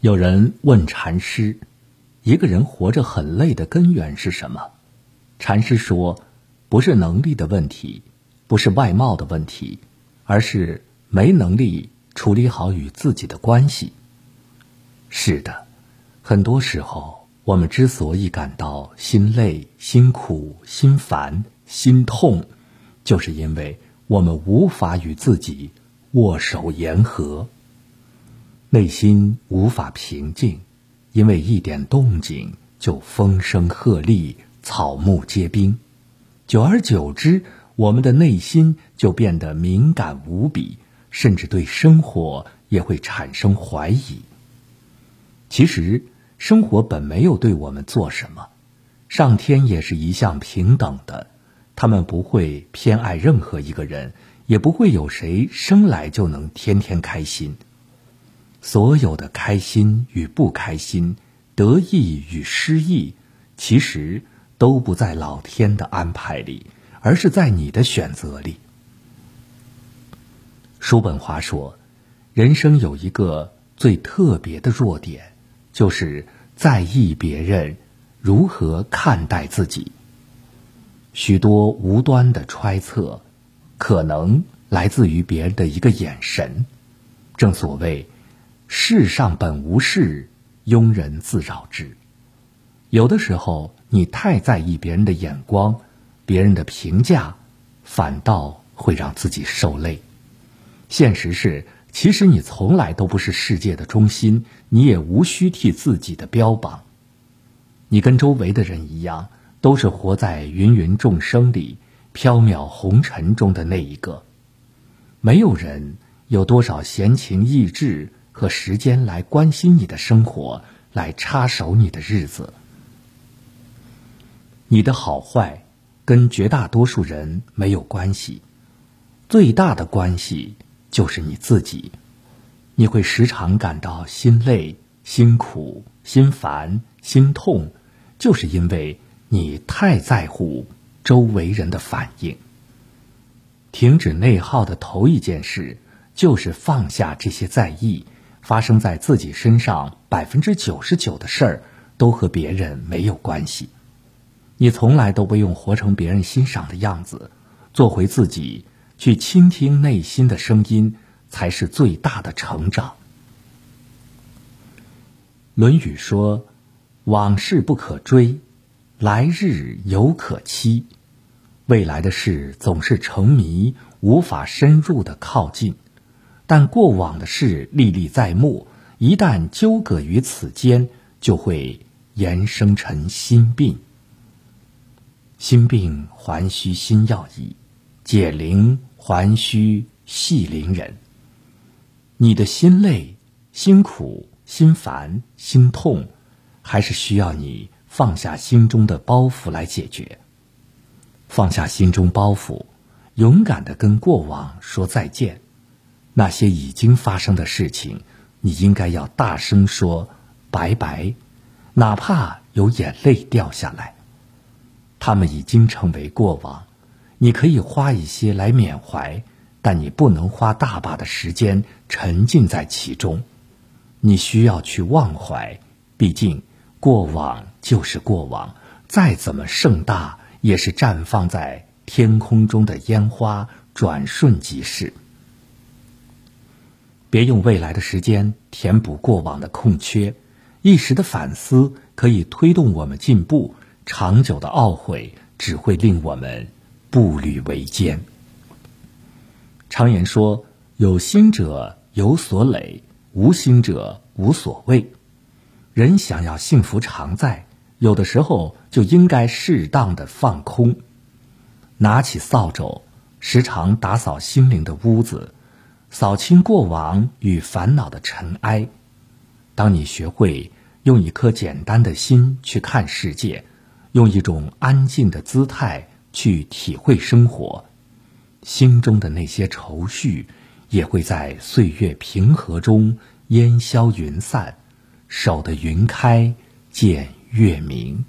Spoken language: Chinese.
有人问禅师：“一个人活着很累的根源是什么？”禅师说：“不是能力的问题，不是外貌的问题，而是没能力处理好与自己的关系。”是的，很多时候我们之所以感到心累、心苦、心烦、心痛，就是因为我们无法与自己握手言和。内心无法平静，因为一点动静就风声鹤唳、草木皆兵。久而久之，我们的内心就变得敏感无比，甚至对生活也会产生怀疑。其实，生活本没有对我们做什么，上天也是一向平等的，他们不会偏爱任何一个人，也不会有谁生来就能天天开心。所有的开心与不开心，得意与失意，其实都不在老天的安排里，而是在你的选择里。叔本华说：“人生有一个最特别的弱点，就是在意别人如何看待自己。许多无端的揣测，可能来自于别人的一个眼神。正所谓。”世上本无事，庸人自扰之。有的时候，你太在意别人的眼光、别人的评价，反倒会让自己受累。现实是，其实你从来都不是世界的中心，你也无需替自己的标榜。你跟周围的人一样，都是活在芸芸众生里、缥缈红尘中的那一个。没有人有多少闲情逸致。和时间来关心你的生活，来插手你的日子。你的好坏跟绝大多数人没有关系，最大的关系就是你自己。你会时常感到心累、心苦、心烦、心痛，就是因为你太在乎周围人的反应。停止内耗的头一件事，就是放下这些在意。发生在自己身上百分之九十九的事儿，都和别人没有关系。你从来都不用活成别人欣赏的样子，做回自己，去倾听内心的声音，才是最大的成长。《论语》说：“往事不可追，来日犹可期。”未来的事总是成谜，无法深入的靠近。但过往的事历历在目，一旦纠葛于此间，就会延生成心病。心病还需心药医，解铃还需系铃人。你的心累、心苦、心烦、心痛，还是需要你放下心中的包袱来解决。放下心中包袱，勇敢的跟过往说再见。那些已经发生的事情，你应该要大声说拜拜，哪怕有眼泪掉下来。他们已经成为过往，你可以花一些来缅怀，但你不能花大把的时间沉浸在其中。你需要去忘怀，毕竟过往就是过往，再怎么盛大，也是绽放在天空中的烟花，转瞬即逝。别用未来的时间填补过往的空缺，一时的反思可以推动我们进步，长久的懊悔只会令我们步履维艰。常言说：“有心者有所累，无心者无所谓。”人想要幸福常在，有的时候就应该适当的放空，拿起扫帚，时常打扫心灵的屋子。扫清过往与烦恼的尘埃。当你学会用一颗简单的心去看世界，用一种安静的姿态去体会生活，心中的那些愁绪也会在岁月平和中烟消云散，守得云开见月明。